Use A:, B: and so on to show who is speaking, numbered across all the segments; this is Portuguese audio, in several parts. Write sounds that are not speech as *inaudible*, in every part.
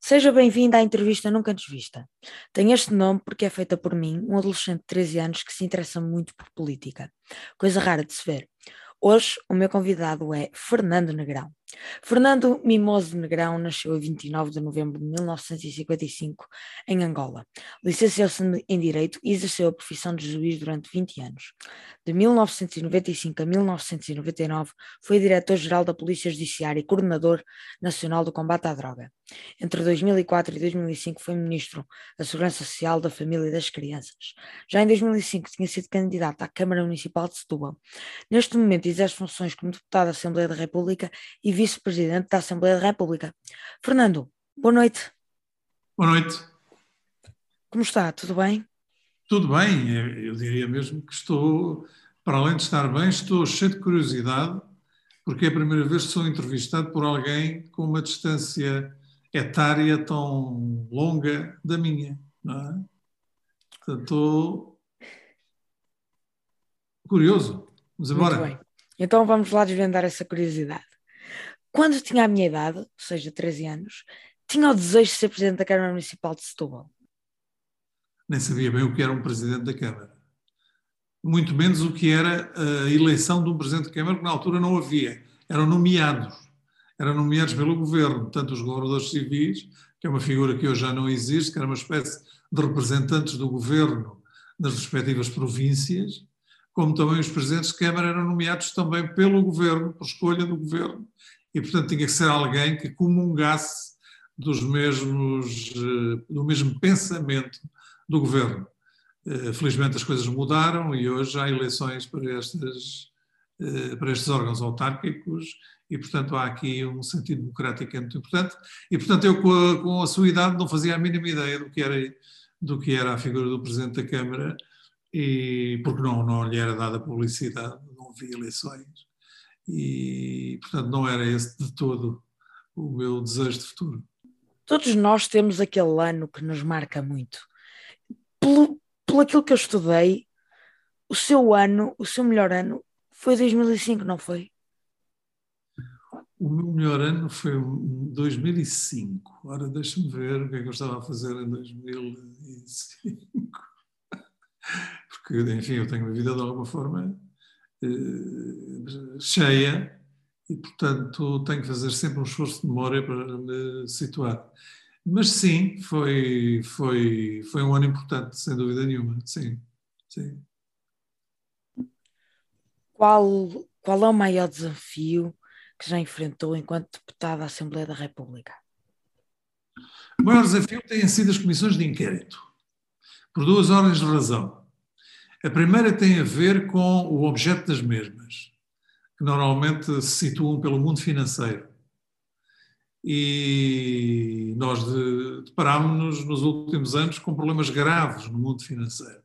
A: Seja bem-vindo à entrevista nunca antes vista. Tenho este nome porque é feita por mim, um adolescente de 13 anos que se interessa muito por política. Coisa rara de se ver. Hoje, o meu convidado é Fernando Negrão. Fernando Mimoso Negrão nasceu a 29 de novembro de 1955 em Angola. Licenciou-se em Direito e exerceu a profissão de juiz durante 20 anos. De 1995 a 1999 foi diretor-geral da Polícia Judiciária e coordenador nacional do combate à droga. Entre 2004 e 2005 foi ministro da Segurança Social, da Família e das Crianças. Já em 2005 tinha sido candidato à Câmara Municipal de Setúbal. Neste momento exerce funções como deputado da Assembleia da República e vice-presidente da Assembleia da República. Fernando, boa noite.
B: Boa noite.
A: Como está? Tudo bem?
B: Tudo bem, eu diria mesmo que estou, para além de estar bem, estou cheio de curiosidade, porque é a primeira vez que sou entrevistado por alguém com uma distância etária tão longa da minha. Não é? Portanto, estou curioso. Vamos embora.
A: Muito bem. Então vamos lá desvendar essa curiosidade. Quando tinha a minha idade, ou seja, 13 anos, tinha o desejo de ser presidente da Câmara Municipal de Setúbal.
B: Nem sabia bem o que era um presidente da Câmara. Muito menos o que era a eleição de um presidente da Câmara, que na altura não havia. Eram nomeados. Eram nomeados pelo governo, tanto os governadores civis, que é uma figura que hoje já não existe, que era uma espécie de representantes do governo nas respectivas províncias, como também os presidentes de Câmara eram nomeados também pelo governo, por escolha do governo, e portanto tinha que ser alguém que comungasse dos mesmos, eh, do mesmo pensamento do governo. Eh, felizmente as coisas mudaram e hoje há eleições para, estas, eh, para estes órgãos autárquicos e, portanto, há aqui um sentido democrático muito importante. E, portanto, eu com a, com a sua idade não fazia a mínima ideia do que era, do que era a figura do Presidente da Câmara e porque não, não lhe era dada publicidade, não havia eleições e, portanto, não era esse de todo o meu desejo de futuro.
A: Todos nós temos aquele ano que nos marca muito. Pelo, pelo aquilo que eu estudei, o seu ano, o seu melhor ano, foi 2005, não foi?
B: O meu melhor ano foi 2005. Ora, deixa-me ver o que é que eu estava a fazer em 2005. *laughs* Porque, enfim, eu tenho uma vida de alguma forma cheia e, portanto, tenho que fazer sempre um esforço de memória para me situar. Mas sim, foi, foi, foi um ano importante, sem dúvida nenhuma. Sim, sim.
A: Qual, qual é o maior desafio que já enfrentou enquanto deputado da Assembleia da República?
B: O maior desafio têm sido as comissões de inquérito, por duas ordens de razão. A primeira tem a ver com o objeto das mesmas, que normalmente se situam pelo mundo financeiro. E nós deparámos-nos nos últimos anos com problemas graves no mundo financeiro,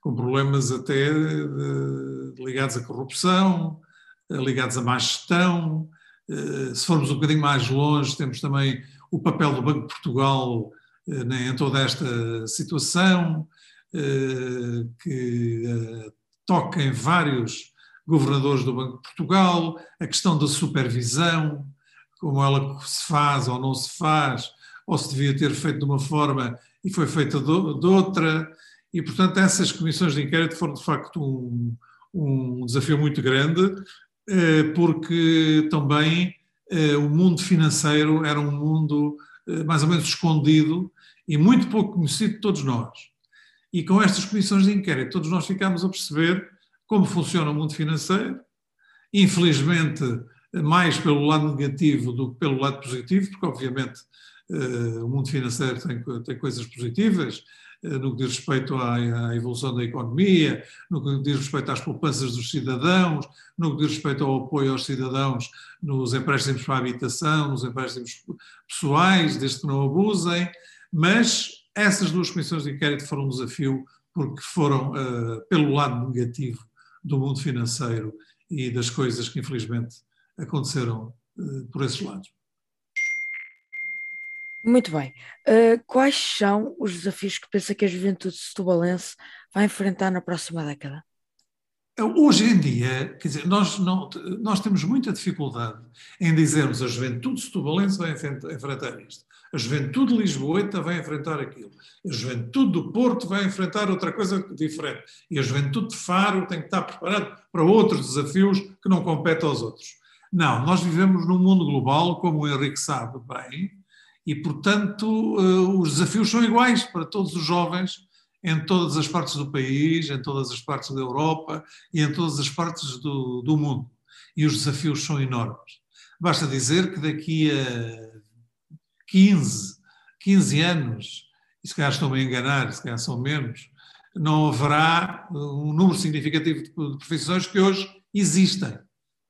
B: com problemas até de, ligados à corrupção, ligados à má gestão. Eh, se formos um bocadinho mais longe, temos também o papel do Banco de Portugal eh, em toda esta situação. Eh, que eh, toca em vários governadores do Banco de Portugal, a questão da supervisão, como ela se faz ou não se faz, ou se devia ter feito de uma forma e foi feita de outra, e portanto essas comissões de inquérito foram de facto um, um desafio muito grande, eh, porque também o mundo financeiro era um mundo mais ou menos escondido e muito pouco conhecido de todos nós. E com estas comissões de inquérito, todos nós ficámos a perceber como funciona o mundo financeiro, infelizmente mais pelo lado negativo do que pelo lado positivo, porque obviamente eh, o mundo financeiro tem, tem coisas positivas, eh, no que diz respeito à, à, evolução da economia, no que diz respeito às poupanças dos cidadãos, no que diz respeito ao apoio aos cidadãos nos empréstimos para a habitação, nos empréstimos pessoais, desde que não abusem, mas essas duas comissões de inquérito foram um desafio porque foram uh, pelo lado negativo do mundo financeiro e das coisas que infelizmente aconteceram uh, por esses lados.
A: Muito bem. Uh, quais são os desafios que pensa que a juventude setubalense vai enfrentar na próxima década?
B: Hoje em dia, quer dizer, nós, não, nós temos muita dificuldade em dizermos a juventude setubalense vai enfrentar isto, a juventude lisboeta vai enfrentar aquilo, a juventude do Porto vai enfrentar outra coisa diferente e a juventude de Faro tem que estar preparada para outros desafios que não competem aos outros. Não, nós vivemos num mundo global, como o Henrique sabe bem, e, portanto, eh, os desafios são iguais para todos os jovens em todas as partes do país, em todas as partes da Europa e em todas as partes do, do mundo. E os desafios são enormes. Basta dizer que daqui a 15, 15 anos, e se calhar estou-me a enganar, se calhar são menos, não haverá um número significativo de profissões que hoje existem,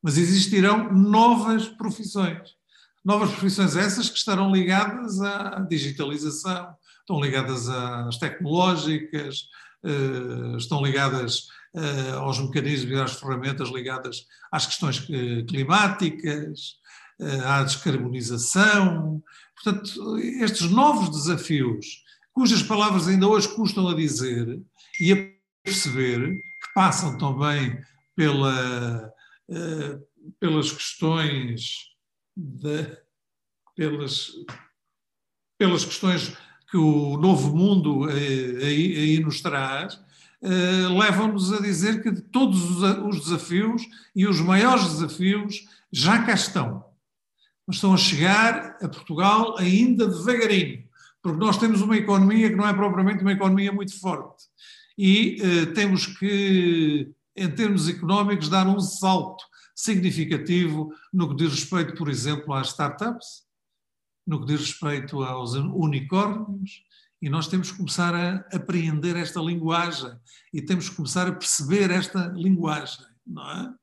B: mas existirão novas profissões. Novas profissões essas que estarão ligadas à digitalização, estão ligadas às tecnológicas, eh, estão ligadas eh, aos mecanismos e às ferramentas ligadas às questões climáticas, à descarbonização. Portanto, estes novos desafios, cujas palavras ainda hoje custam a dizer e a perceber, que passam também pela, pelas questões de, pelas, pelas questões que o novo mundo eh, aí, aí nos traz, eh, levam-nos a dizer que todos os desafios e os maiores desafios já cá estão. Mas estão a chegar a Portugal ainda devagarinho, porque nós temos uma economia que não é propriamente uma economia muito forte. E eh, temos que, em termos económicos, dar um salto significativo no que diz respeito, por exemplo, às startups, no que diz respeito aos unicórnios, e nós temos que começar a apreender esta linguagem e temos que começar a perceber esta linguagem, não é?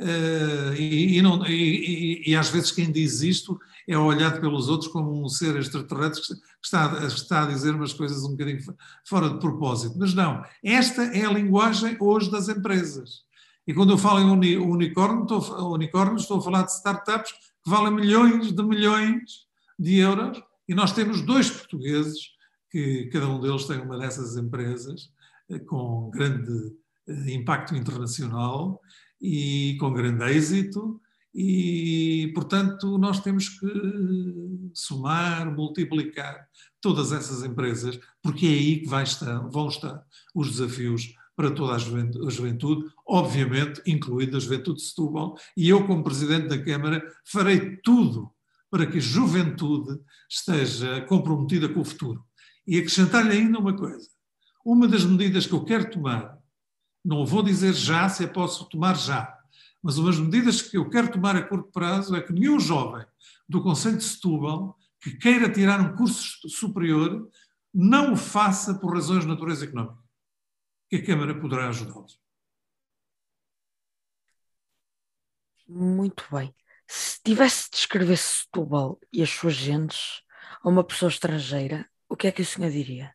B: Uh, e, e, não, e, e, às vezes quem diz isto é olhado pelos outros como um ser extraterrestre que está, está a dizer umas coisas um bocadinho fora de propósito. Mas não, esta é a linguagem hoje das empresas. E quando eu falo em unicórnio, estou, unicórnio, estou a falar de startups que valem milhões de milhões de euros e nós temos dois portugueses que cada um deles tem uma dessas empresas eh, com grande eh, impacto internacional e com grande êxito. E, portanto, nós temos que somar, multiplicar todas essas empresas, porque é aí que estar, vão estar os desafios para toda a juventude, a juventude, obviamente incluindo a juventude de Setúbal, e eu, como Presidente da Câmara, farei tudo para que a juventude esteja comprometida com o futuro. E acrescentar-lhe ainda uma coisa: uma das medidas que eu quero tomar, não vou dizer já se eu posso tomar já, mas umas medidas que eu quero tomar a curto prazo é que nenhum jovem do Conselho de Setúbal que queira tirar um curso superior não o faça por razões de natureza económica, que a Câmara poderá ajudá-los.
A: Muito bem. Se tivesse de descrever Setúbal e as suas gentes a uma pessoa estrangeira, o que é que o senhor diria?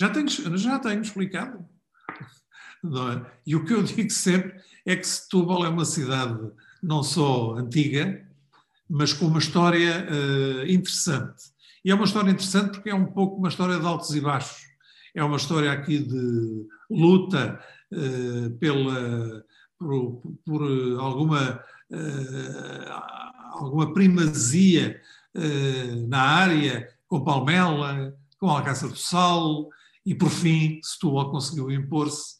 B: Já tenho, já tenho explicado. É? E o que eu digo sempre é que Setúbal é uma cidade não só antiga, mas com uma história uh, interessante. E é uma história interessante porque é um pouco uma história de altos e baixos. É uma história aqui de luta uh, pela, por, por alguma uh, alguma primazia na área, com Palmela, com Alcácer do Sal, e por fim Setúbal conseguiu impor-se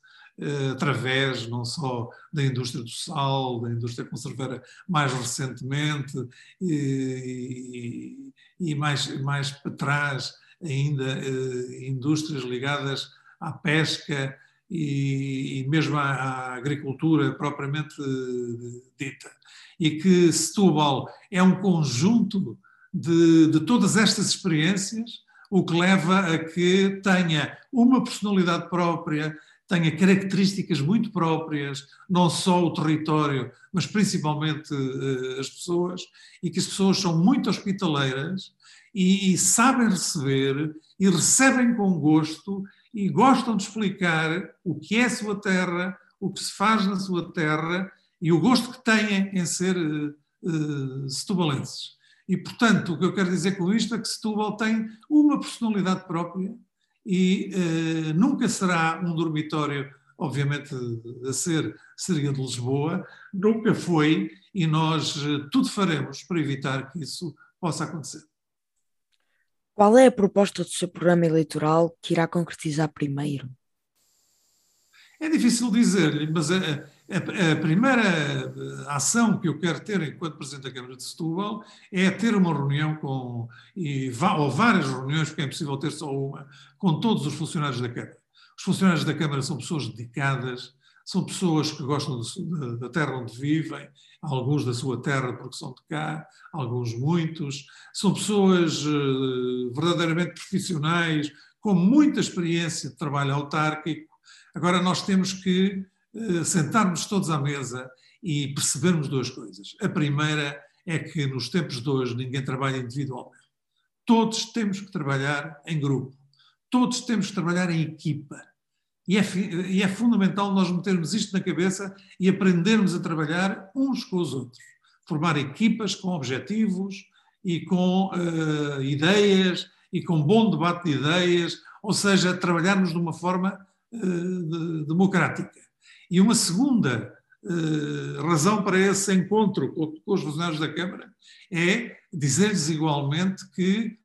B: através não só da indústria do sal, da indústria conserveira mais recentemente, e, e, mais, mais para trás ainda indústrias ligadas à pesca, e, e mesmo à, à, agricultura propriamente eh, dita. E que Setúbal é um conjunto de, de todas estas experiências, o que leva a que tenha uma personalidade própria, tenha características muito próprias, não só o território, mas principalmente uh, as pessoas, e que as pessoas são muito hospitaleiras e, e sabem receber e recebem com gosto e gostam de explicar o que é a sua terra, o que se faz na sua terra e o gosto que têm em ser uh, setubalenses. E, portanto, o que eu quero dizer com isto é que Setúbal tem uma personalidade própria e eh, nunca será um dormitório, obviamente, a ser seria de Lisboa, nunca foi e nós eh, tudo faremos para evitar que isso possa acontecer.
A: Qual é a proposta do seu programa eleitoral que irá concretizar primeiro?
B: É difícil dizer-lhe, mas a, a, primeira ação que eu quero ter enquanto Presidente da Câmara de Setúbal é ter uma reunião com, e, ou várias reuniões, porque é impossível ter só uma, com todos os funcionários da Câmara. Os funcionários da Câmara são pessoas dedicadas, são pessoas que gostam da terra onde vivem, alguns da sua terra porque são de cá, alguns muitos. São pessoas uh, verdadeiramente profissionais, com muita experiência de trabalho autárquico. Agora nós temos que sentarmos todos à mesa e percebermos duas coisas. A primeira é que nos tempos de hoje ninguém trabalha individualmente. Todos temos que trabalhar em grupo. Todos temos que trabalhar em equipa. E é, e é, fundamental nós metermos isto na cabeça e aprendermos a trabalhar uns com os outros. Formar equipas com objetivos e com uh, ideias e com bom debate de ideias, ou seja, trabalharmos de uma forma uh, de, democrática. E uma segunda uh, razão para esse encontro com, com os funcionários da Câmara é dizer-lhes igualmente que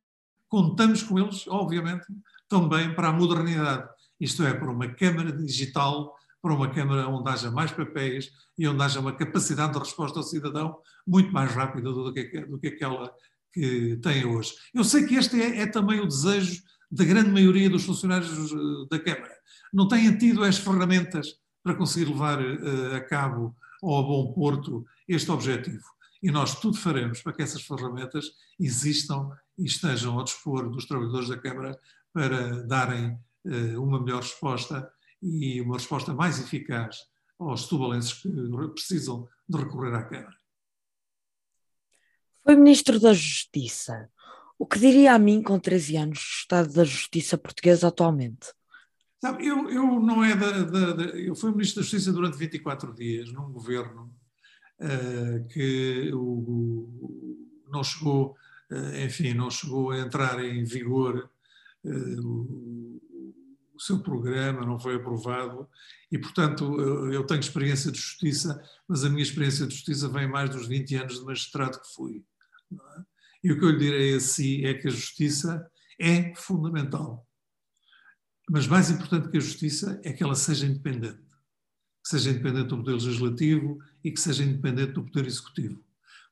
B: contamos com eles, obviamente, também para a modernidade isto é, para uma Câmara digital, para uma Câmara onde haja mais papéis e onde haja uma capacidade de resposta ao cidadão muito mais rápida do que, do que aquela que tem hoje. Eu sei que este é, é também o desejo da grande maioria dos funcionários eh, da Câmara. Não têm tido as ferramentas para conseguir levar uh, a cabo ou a bom porto este objetivo. E nós tudo faremos para que essas ferramentas existam e estejam ao dispor dos trabalhadores da Câmara para darem eh, uma melhor resposta e uma resposta mais eficaz aos tubalenses que precisam de recorrer à Câmara.
A: Foi Ministro da Justiça. O que diria a mim com 13 anos do estado da Justiça portuguesa atualmente?
B: Sabe, eu, eu não é da, da, da, Eu fui Ministro da Justiça durante 24 dias, num governo uh, que o, não chegou, uh, enfim, não chegou a entrar em vigor uh, o seu programa não foi aprovado e, portanto, eu tenho experiência de justiça, mas a minha experiência de justiça vem mais dos 20 anos de magistrado que fui. É? E o que eu lhe direi a si é que a justiça é fundamental. Mas mais importante que a justiça é que ela seja independente. Que seja independente do Poder Legislativo e que seja independente do Poder Executivo.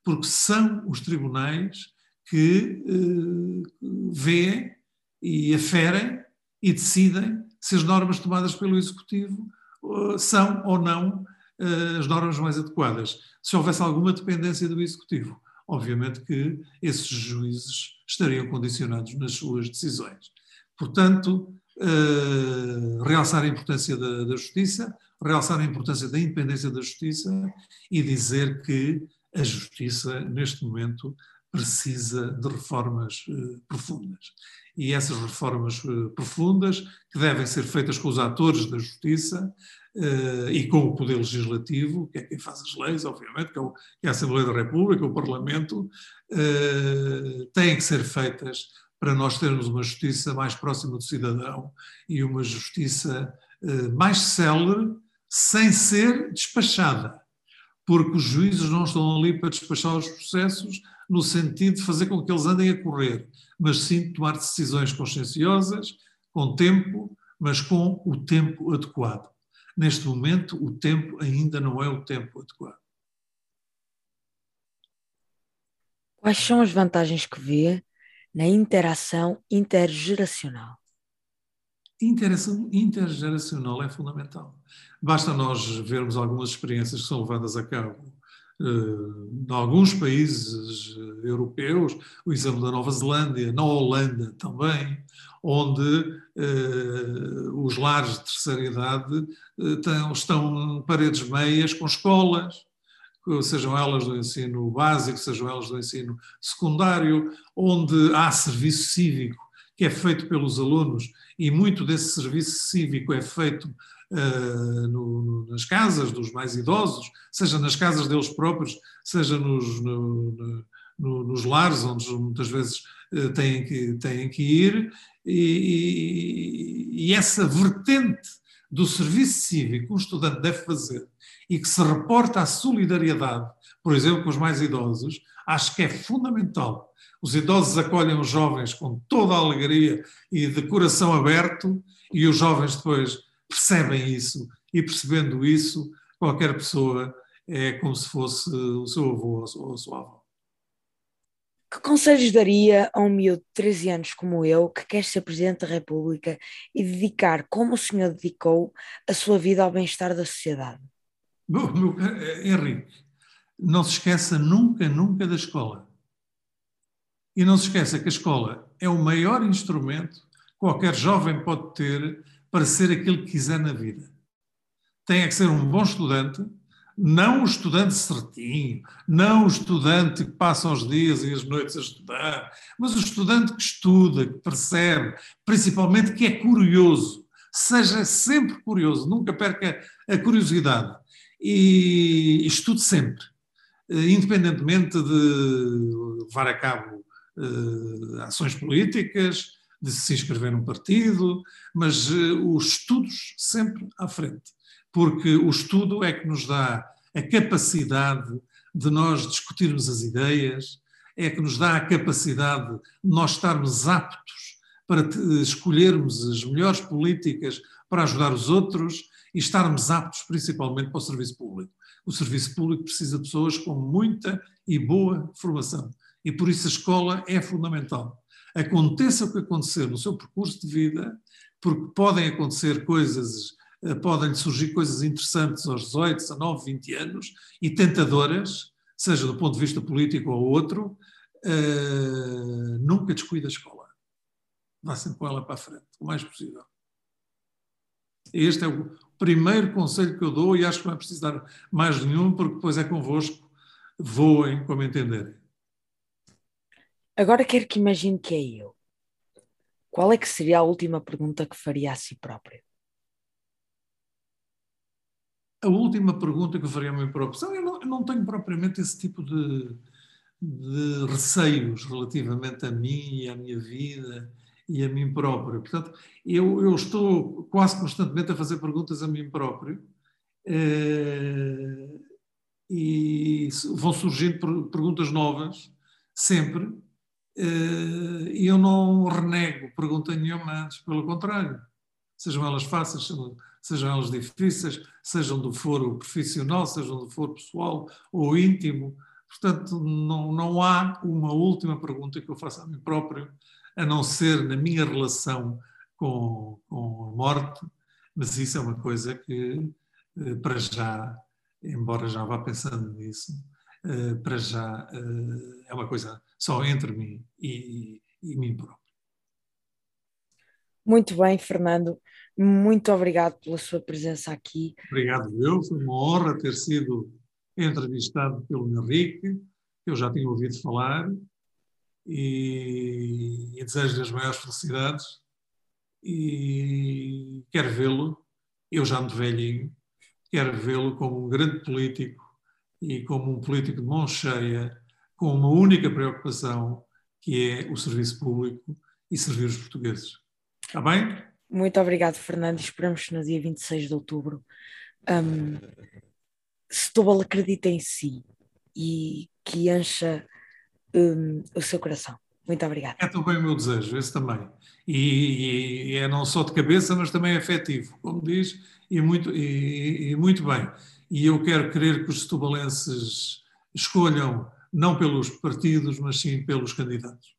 B: Porque são os tribunais que eh, veem e aferem e decidem se as normas tomadas pelo Executivo uh, são ou não uh, as normas mais adequadas. Se houvesse alguma dependência do Executivo, obviamente que esses juízes estariam condicionados nas suas decisões. Portanto, uh, realçar a importância da, da justiça, realçar a importância da independência da justiça e dizer que a justiça, neste momento, precisa de reformas uh, profundas. E essas reformas eh, profundas, que devem ser feitas com os atores da justiça eh, e com o Poder Legislativo, que é quem faz as leis, obviamente, que é, é a Assembleia da República, o Parlamento, eh, têm que ser feitas para nós termos uma justiça mais próxima do cidadão e uma justiça mais célere, sem ser despachada porque os juízes não estão ali para despachar os processos no sentido de fazer com que eles andem a correr, mas sim de tomar decisões conscienciosas, com tempo, mas com o tempo adequado. Neste momento, o tempo ainda não é o tempo adequado.
A: Quais são as vantagens que vê na interação intergeracional?
B: Interação intergeracional é fundamental. Basta nós vermos algumas experiências que são levadas a cabo uh, em alguns países uh, europeus, o exemplo da Nova Zelândia, na Holanda também, onde uh, os lares de terceira idade tão, estão paredes meias com escolas, sejam elas do ensino básico, sejam elas do ensino secundário, onde há serviço cívico que é feito pelos alunos e muito desse serviço cívico é feito uh, no, nas casas dos mais idosos, seja nas casas deles próprios, seja nos, no, no, nos lares, onde muitas vezes têm que, têm que ir, e, e essa vertente do serviço cívico que um estudante deve fazer e que se reporta à solidariedade, por exemplo, com os mais idosos, acho que é fundamental. Os idosos acolhem os jovens com toda a alegria e de coração aberto, e os jovens depois percebem isso, e percebendo isso, qualquer pessoa é como se fosse o seu avô ou a sua avó.
A: Que conselhos daria a um miúdo de 13 anos como eu, que quer ser Presidente da República e dedicar, como o senhor dedicou, a sua vida ao bem-estar da sociedade?
B: Meu, meu, eh, Henrique, não se esqueça nunca, nunca da escola. E não se esqueça que a escola é o maior instrumento que qualquer jovem pode ter para ser aquilo que quiser na vida. Tem é que ser um bom estudante, não o estudante certinho, não o estudante que passa os dias e as noites a estudar, mas o estudante que estuda, que percebe, principalmente que é curioso. Seja sempre curioso, nunca perca a curiosidade e estude sempre, eh, independentemente de levar a cabo uh, ações políticas, de se inscrever num partido, mas uh, os estudos sempre à frente, porque o estudo é que nos dá a capacidade de nós discutirmos as ideias, é que nos dá a capacidade de nós estarmos aptos para escolhermos as melhores políticas para ajudar os outros e estarmos aptos principalmente para o serviço público. O serviço público precisa de pessoas com muita e boa formação e por isso a escola é fundamental. Aconteça o que acontecer no seu percurso de vida, porque podem acontecer coisas podem surgir coisas interessantes aos 18, 19, 20 anos e tentadoras, seja do ponto de vista político ou outro, uh, nunca descuida a escola. Vá sempre com ela para a frente, o mais possível. Este é o primeiro conselho que eu dou e acho que não é preciso dar mais nenhum, porque depois é convosco, voem como entenderem.
A: Agora quero que imagine que é eu. Qual é que seria a última pergunta que faria a si próprio?
B: A última pergunta que faria a mim próprio, eu não, eu não tenho propriamente esse tipo de, de receios relativamente a mim e à minha vida e a mim próprio. Portanto, eu, eu estou quase constantemente a fazer perguntas a mim próprio eh, e vão surgindo perguntas novas, sempre, eh, e eu não renego pergunta nenhuma antes, pelo contrário. Sejam elas fáceis, sejam elas difíceis, sejam do foro profissional, sejam do foro pessoal ou íntimo. Portanto, não, não há uma última pergunta que eu faça a mim próprio, a não ser na minha relação com, com a morte, mas isso é uma coisa que, eh, para já, embora já vá pensando nisso, eh, para já eh, é uma coisa só entre mim e, e mim próprio.
A: Muito bem, Fernando. Muito obrigado pela sua presença aqui.
B: Obrigado, eu. Foi uma honra ter sido entrevistado pelo Henrique, que eu já tinha ouvido falar, e, e desejo-lhe as maiores felicidades. E quero vê-lo, eu já muito velhinho, quero vê-lo como um grande político e como um político de mão cheia, com uma única preocupação, que é o serviço público e servir os portugueses. Está bem?
A: Muito obrigado, Fernando. Esperamos que no dia 26 de outubro um, Setúbal acredite em si e que encha um, o seu coração. Muito obrigado.
B: É também o meu desejo, esse também. E, e, é não só de cabeça, mas também afetivo, como diz, e muito, e, e muito bem. E eu quero crer que os setubalenses escolham não pelos partidos, mas sim pelos candidatos.